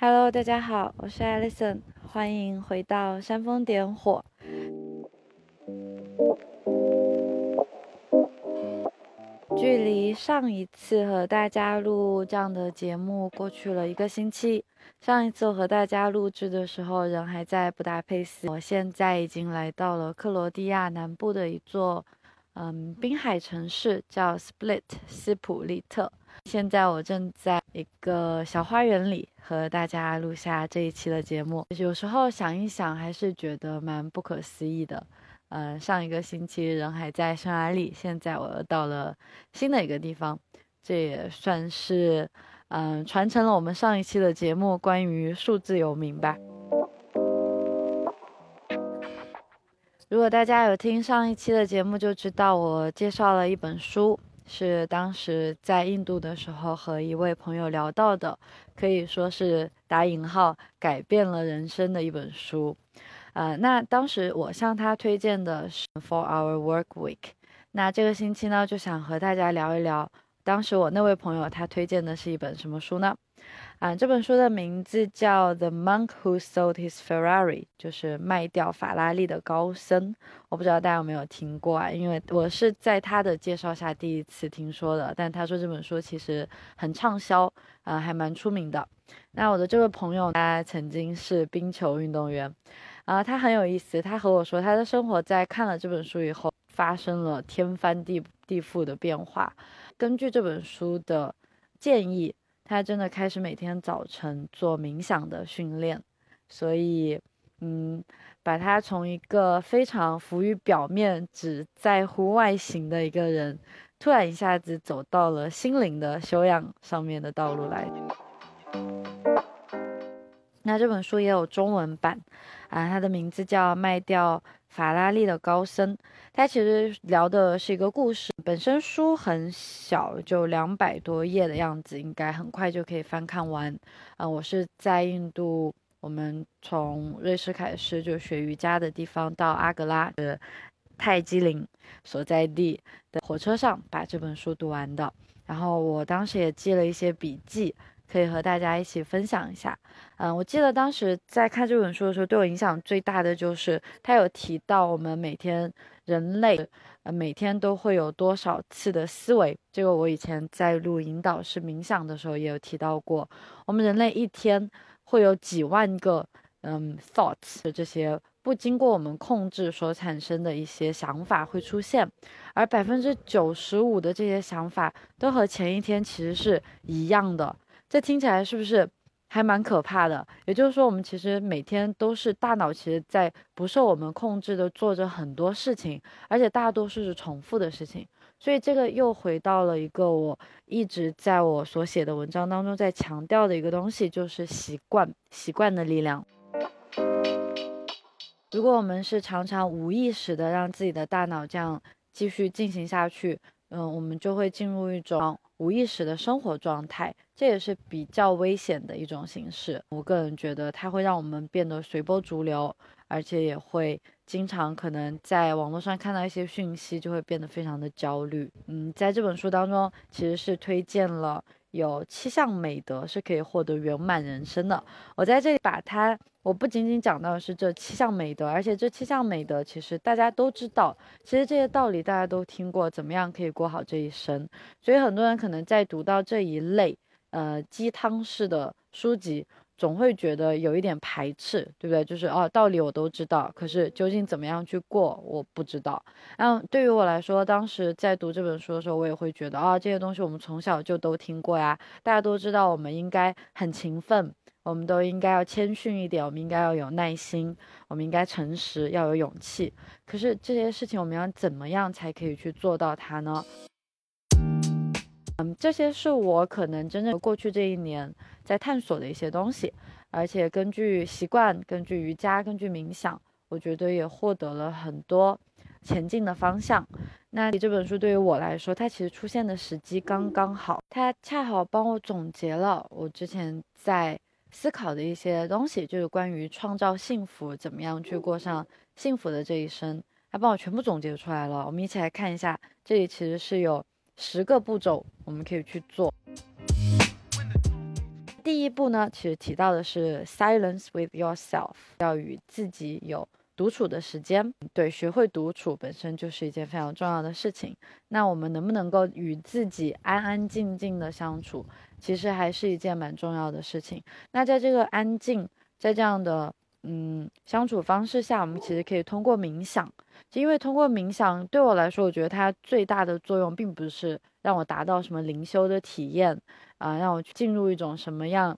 Hello，大家好，我是 Alison，欢迎回到煽风点火。距离上一次和大家录这样的节目过去了一个星期。上一次我和大家录制的时候，人还在布达佩斯，我现在已经来到了克罗地亚南部的一座，嗯，滨海城市，叫 Split 斯普利特。现在我正在一个小花园里和大家录下这一期的节目。有时候想一想，还是觉得蛮不可思议的。嗯，上一个星期人还在匈牙利，现在我又到了新的一个地方，这也算是嗯传承了我们上一期的节目关于数字游民吧。如果大家有听上一期的节目，就知道我介绍了一本书，是当时在印度的时候和一位朋友聊到的，可以说是打引号改变了人生的一本书。呃，那当时我向他推荐的是《For Our Work Week》。那这个星期呢，就想和大家聊一聊，当时我那位朋友他推荐的是一本什么书呢？啊，这本书的名字叫《The Monk Who Sold His Ferrari》，就是卖掉法拉利的高僧。我不知道大家有没有听过啊？因为我是在他的介绍下第一次听说的。但他说这本书其实很畅销，啊，还蛮出名的。那我的这位朋友他曾经是冰球运动员。啊，他很有意思。他和我说，他的生活在看了这本书以后发生了天翻地地覆的变化。根据这本书的建议，他真的开始每天早晨做冥想的训练。所以，嗯，把他从一个非常浮于表面、只在乎外形的一个人，突然一下子走到了心灵的修养上面的道路来。那这本书也有中文版。啊，他的名字叫《卖掉法拉利的高僧》，他其实聊的是一个故事。本身书很小，就两百多页的样子，应该很快就可以翻看完。啊，我是在印度，我们从瑞士开始就学瑜伽的地方到阿格拉的泰姬陵所在地的火车上把这本书读完的。然后我当时也记了一些笔记。可以和大家一起分享一下，嗯，我记得当时在看这本书的时候，对我影响最大的就是他有提到我们每天人类，呃，每天都会有多少次的思维。这个我以前在录引导式冥想的时候也有提到过，我们人类一天会有几万个，嗯，thoughts 的这些不经过我们控制所产生的一些想法会出现，而百分之九十五的这些想法都和前一天其实是一样的。这听起来是不是还蛮可怕的？也就是说，我们其实每天都是大脑其实在不受我们控制的做着很多事情，而且大多数是重复的事情。所以这个又回到了一个我一直在我所写的文章当中在强调的一个东西，就是习惯，习惯的力量。如果我们是常常无意识的让自己的大脑这样继续进行下去，嗯，我们就会进入一种无意识的生活状态。这也是比较危险的一种形式。我个人觉得，它会让我们变得随波逐流，而且也会经常可能在网络上看到一些讯息，就会变得非常的焦虑。嗯，在这本书当中，其实是推荐了有七项美德是可以获得圆满人生的。我在这里把它，我不仅仅讲到是这七项美德，而且这七项美德其实大家都知道，其实这些道理大家都听过，怎么样可以过好这一生。所以很多人可能在读到这一类。呃，鸡汤式的书籍总会觉得有一点排斥，对不对？就是哦，道理我都知道，可是究竟怎么样去过，我不知道。嗯，对于我来说，当时在读这本书的时候，我也会觉得啊，这些东西我们从小就都听过呀，大家都知道，我们应该很勤奋，我们都应该要谦逊一点，我们应该要有耐心，我们应该诚实，要有勇气。可是这些事情，我们要怎么样才可以去做到它呢？嗯，这些是我可能真正过去这一年在探索的一些东西，而且根据习惯、根据瑜伽、根据冥想，我觉得也获得了很多前进的方向。那这本书对于我来说，它其实出现的时机刚刚好，它恰好帮我总结了我之前在思考的一些东西，就是关于创造幸福，怎么样去过上幸福的这一生，它帮我全部总结出来了。我们一起来看一下，这里其实是有十个步骤。我们可以去做。第一步呢，其实提到的是 silence with yourself，要与自己有独处的时间。对，学会独处本身就是一件非常重要的事情。那我们能不能够与自己安安静静的相处，其实还是一件蛮重要的事情。那在这个安静，在这样的嗯相处方式下，我们其实可以通过冥想。因为通过冥想，对我来说，我觉得它最大的作用，并不是让我达到什么灵修的体验，啊，让我去进入一种什么样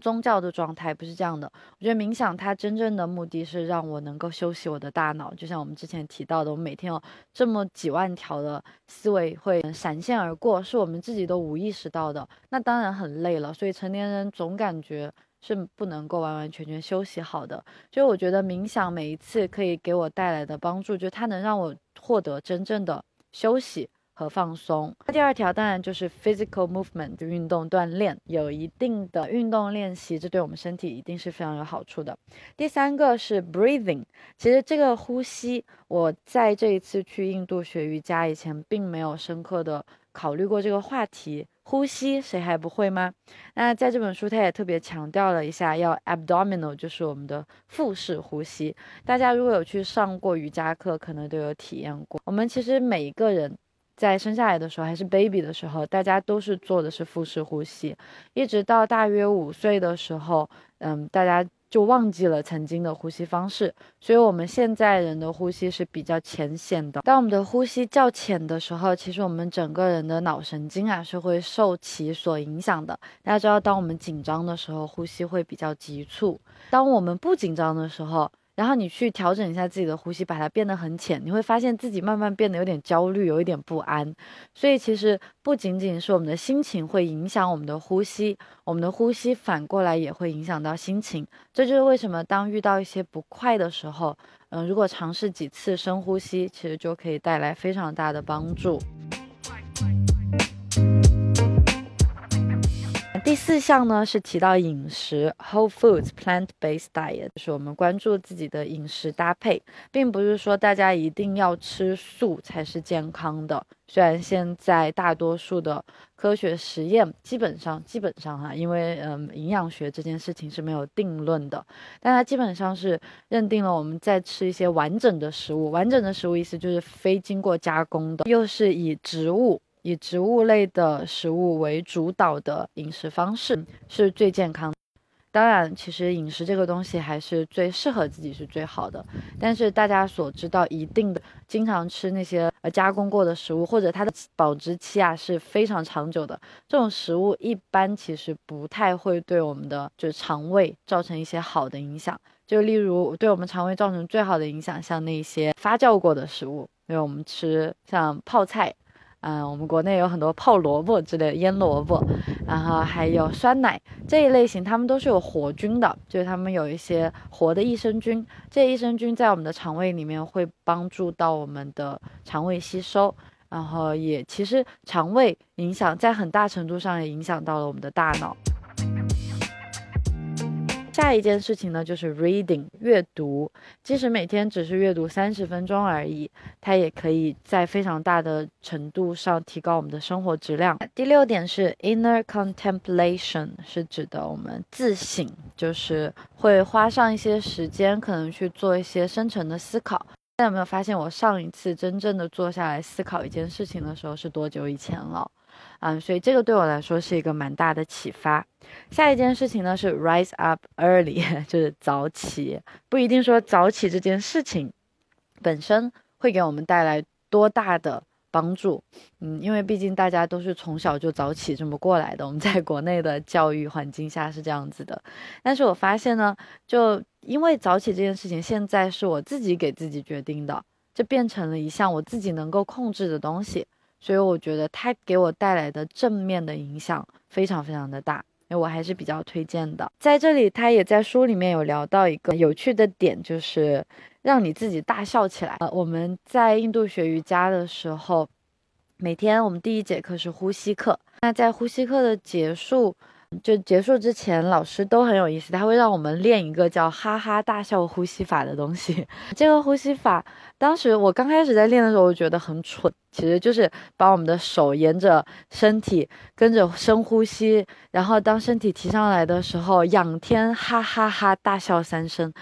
宗教的状态，不是这样的。我觉得冥想它真正的目的是让我能够休息我的大脑，就像我们之前提到的，我每天有这么几万条的思维会闪现而过，是我们自己都无意识到的，那当然很累了。所以成年人总感觉。是不能够完完全全休息好的，就我觉得冥想每一次可以给我带来的帮助，就它能让我获得真正的休息和放松。那第二条当然就是 physical movement 就运动锻炼，有一定的运动练习，这对我们身体一定是非常有好处的。第三个是 breathing，其实这个呼吸，我在这一次去印度学瑜伽以前，并没有深刻的考虑过这个话题。呼吸谁还不会吗？那在这本书，他也特别强调了一下，要 abdominal，就是我们的腹式呼吸。大家如果有去上过瑜伽课，可能都有体验过。我们其实每一个人在生下来的时候，还是 baby 的时候，大家都是做的是腹式呼吸，一直到大约五岁的时候，嗯，大家。就忘记了曾经的呼吸方式，所以我们现在人的呼吸是比较浅显的。当我们的呼吸较浅的时候，其实我们整个人的脑神经啊是会受其所影响的。大家知道，当我们紧张的时候，呼吸会比较急促；当我们不紧张的时候，然后你去调整一下自己的呼吸，把它变得很浅，你会发现自己慢慢变得有点焦虑，有一点不安。所以其实不仅仅是我们的心情会影响我们的呼吸，我们的呼吸反过来也会影响到心情。这就是为什么当遇到一些不快的时候，嗯，如果尝试几次深呼吸，其实就可以带来非常大的帮助。四项呢是提到饮食，whole foods plant-based diet，就是我们关注自己的饮食搭配，并不是说大家一定要吃素才是健康的。虽然现在大多数的科学实验基本上基本上哈，因为嗯营养学这件事情是没有定论的，但它基本上是认定了我们在吃一些完整的食物，完整的食物意思就是非经过加工的，又是以植物。以植物类的食物为主导的饮食方式是最健康。当然，其实饮食这个东西还是最适合自己是最好的。但是大家所知道，一定的经常吃那些呃加工过的食物，或者它的保质期啊是非常长久的，这种食物一般其实不太会对我们的就是肠胃造成一些好的影响。就例如对我们肠胃造成最好的影响，像那些发酵过的食物，因为我们吃像泡菜。嗯，我们国内有很多泡萝卜之类的腌萝卜，然后还有酸奶这一类型，它们都是有活菌的，就是它们有一些活的益生菌，这益生菌在我们的肠胃里面会帮助到我们的肠胃吸收，然后也其实肠胃影响在很大程度上也影响到了我们的大脑。下一件事情呢，就是 reading 阅读，即使每天只是阅读三十分钟而已，它也可以在非常大的程度上提高我们的生活质量。第六点是 inner contemplation，是指的我们自省，就是会花上一些时间，可能去做一些深层的思考。大家有没有发现，我上一次真正的坐下来思考一件事情的时候是多久以前了？嗯，所以这个对我来说是一个蛮大的启发。下一件事情呢是 rise up early，就是早起。不一定说早起这件事情本身会给我们带来多大的帮助。嗯，因为毕竟大家都是从小就早起这么过来的，我们在国内的教育环境下是这样子的。但是我发现呢，就因为早起这件事情，现在是我自己给自己决定的，这变成了一项我自己能够控制的东西。所以我觉得它给我带来的正面的影响非常非常的大，因为我还是比较推荐的。在这里，他也在书里面有聊到一个有趣的点，就是让你自己大笑起来。呃，我们在印度学瑜伽的时候，每天我们第一节课是呼吸课，那在呼吸课的结束，就结束之前，老师都很有意思，他会让我们练一个叫“哈哈大笑呼吸法”的东西。这个呼吸法，当时我刚开始在练的时候，我觉得很蠢，其实就是把我们的手沿着身体跟着深呼吸，然后当身体提上来的时候，仰天哈哈哈大笑三声。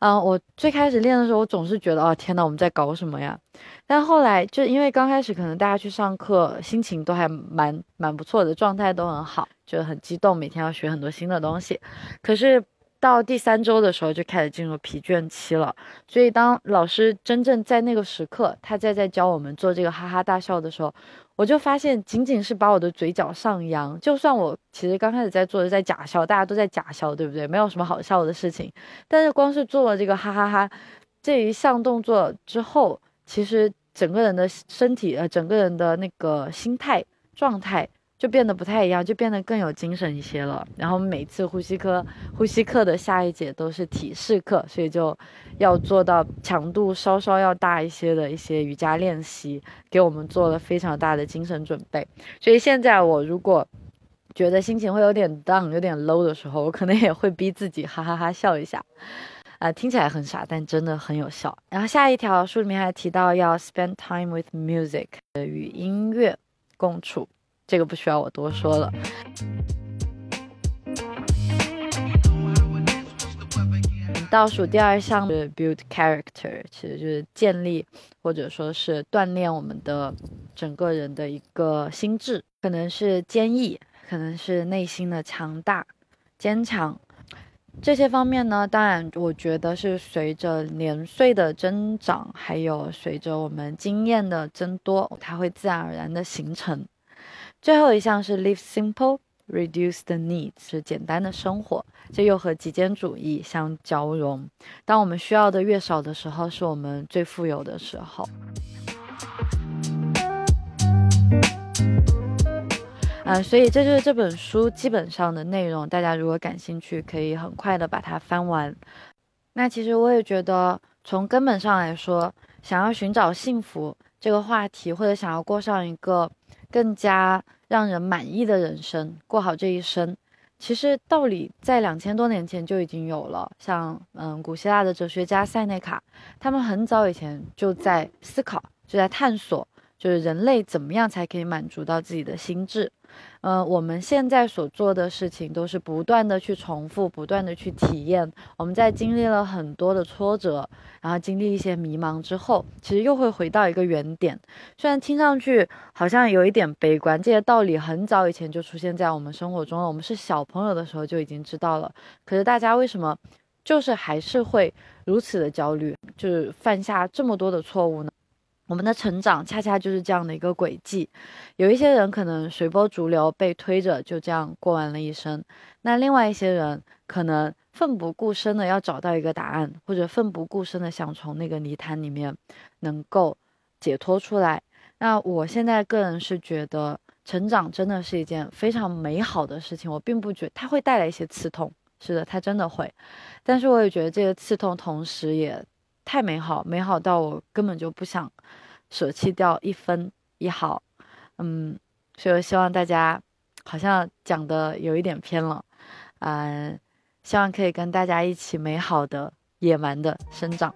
嗯，我最开始练的时候，我总是觉得，哦，天呐，我们在搞什么呀？但后来就因为刚开始可能大家去上课，心情都还蛮蛮不错的，状态都很好，就很激动，每天要学很多新的东西。可是。到第三周的时候就开始进入疲倦期了，所以当老师真正在那个时刻，他在在教我们做这个哈哈大笑的时候，我就发现仅仅是把我的嘴角上扬，就算我其实刚开始在做的在假笑，大家都在假笑，对不对？没有什么好笑的事情，但是光是做了这个哈哈哈这一项动作之后，其实整个人的身体呃，整个人的那个心态状态。就变得不太一样，就变得更有精神一些了。然后每次呼吸课，呼吸课的下一节都是体式课，所以就要做到强度稍稍要大一些的一些瑜伽练习，给我们做了非常大的精神准备。所以现在我如果觉得心情会有点 down、有点 low 的时候，我可能也会逼自己哈哈哈笑一下，啊，听起来很傻，但真的很有效。然后下一条书里面还提到要 spend time with music，与音乐共处。这个不需要我多说了。倒数第二项是 build character，其实就是建立或者说是锻炼我们的整个人的一个心智，可能是坚毅，可能是内心的强大、坚强这些方面呢。当然，我觉得是随着年岁的增长，还有随着我们经验的增多，它会自然而然的形成。最后一项是 live simple, reduce the needs，是简单的生活，这又和极简主义相交融。当我们需要的越少的时候，是我们最富有的时候。嗯，所以这就是这本书基本上的内容。大家如果感兴趣，可以很快的把它翻完。那其实我也觉得，从根本上来说，想要寻找幸福这个话题，或者想要过上一个更加让人满意的人生，过好这一生，其实道理在两千多年前就已经有了。像嗯，古希腊的哲学家塞内卡，他们很早以前就在思考，就在探索。就是人类怎么样才可以满足到自己的心智？呃，我们现在所做的事情都是不断的去重复，不断的去体验。我们在经历了很多的挫折，然后经历一些迷茫之后，其实又会回到一个原点。虽然听上去好像有一点悲观，这些道理很早以前就出现在我们生活中了。我们是小朋友的时候就已经知道了。可是大家为什么就是还是会如此的焦虑，就是犯下这么多的错误呢？我们的成长恰恰就是这样的一个轨迹，有一些人可能随波逐流，被推着就这样过完了一生；那另外一些人可能奋不顾身的要找到一个答案，或者奋不顾身的想从那个泥潭里面能够解脱出来。那我现在个人是觉得，成长真的是一件非常美好的事情。我并不觉它会带来一些刺痛，是的，它真的会。但是我也觉得这个刺痛同时也。太美好，美好到我根本就不想舍弃掉一分一毫，嗯，所以我希望大家好像讲的有一点偏了，嗯，希望可以跟大家一起美好的野蛮的生长。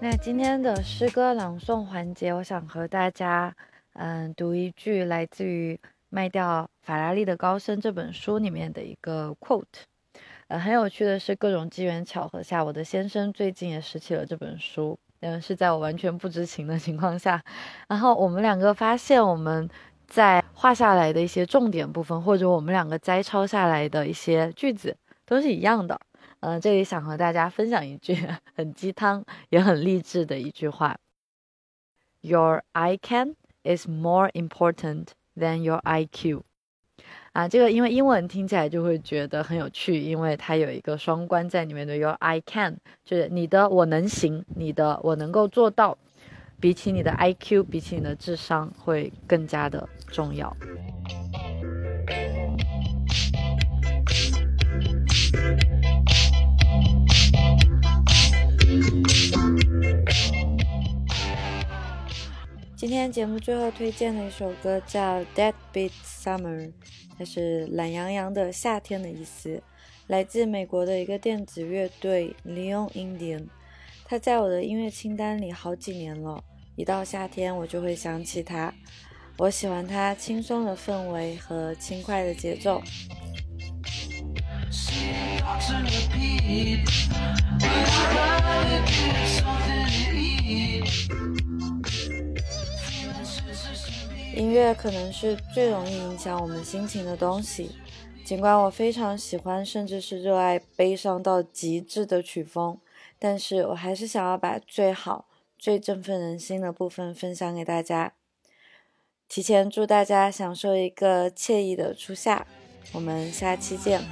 那今天的诗歌朗诵环节，我想和大家嗯读一句来自于。卖掉法拉利的高升这本书里面的一个 quote，呃，很有趣的是，各种机缘巧合下，我的先生最近也拾起了这本书，嗯，是在我完全不知情的情况下，然后我们两个发现我们在画下来的一些重点部分，或者我们两个摘抄下来的一些句子都是一样的，嗯，这里想和大家分享一句很鸡汤也很励志的一句话。：Your I can is more important。Than your IQ，啊，这个因为英文听起来就会觉得很有趣，因为它有一个双关在里面的。Your I can，就是你的我能行，你的我能够做到，比起你的 IQ，比起你的智商会更加的重要。今天节目最后推荐的一首歌叫《Dead Beat Summer》，它是懒洋洋的夏天的意思，来自美国的一个电子乐队 Leon Indian。它在我的音乐清单里好几年了，一到夏天我就会想起它。我喜欢它轻松的氛围和轻快的节奏。音乐可能是最容易影响我们心情的东西，尽管我非常喜欢，甚至是热爱悲伤到极致的曲风，但是我还是想要把最好、最振奋人心的部分分享给大家。提前祝大家享受一个惬意的初夏，我们下期见。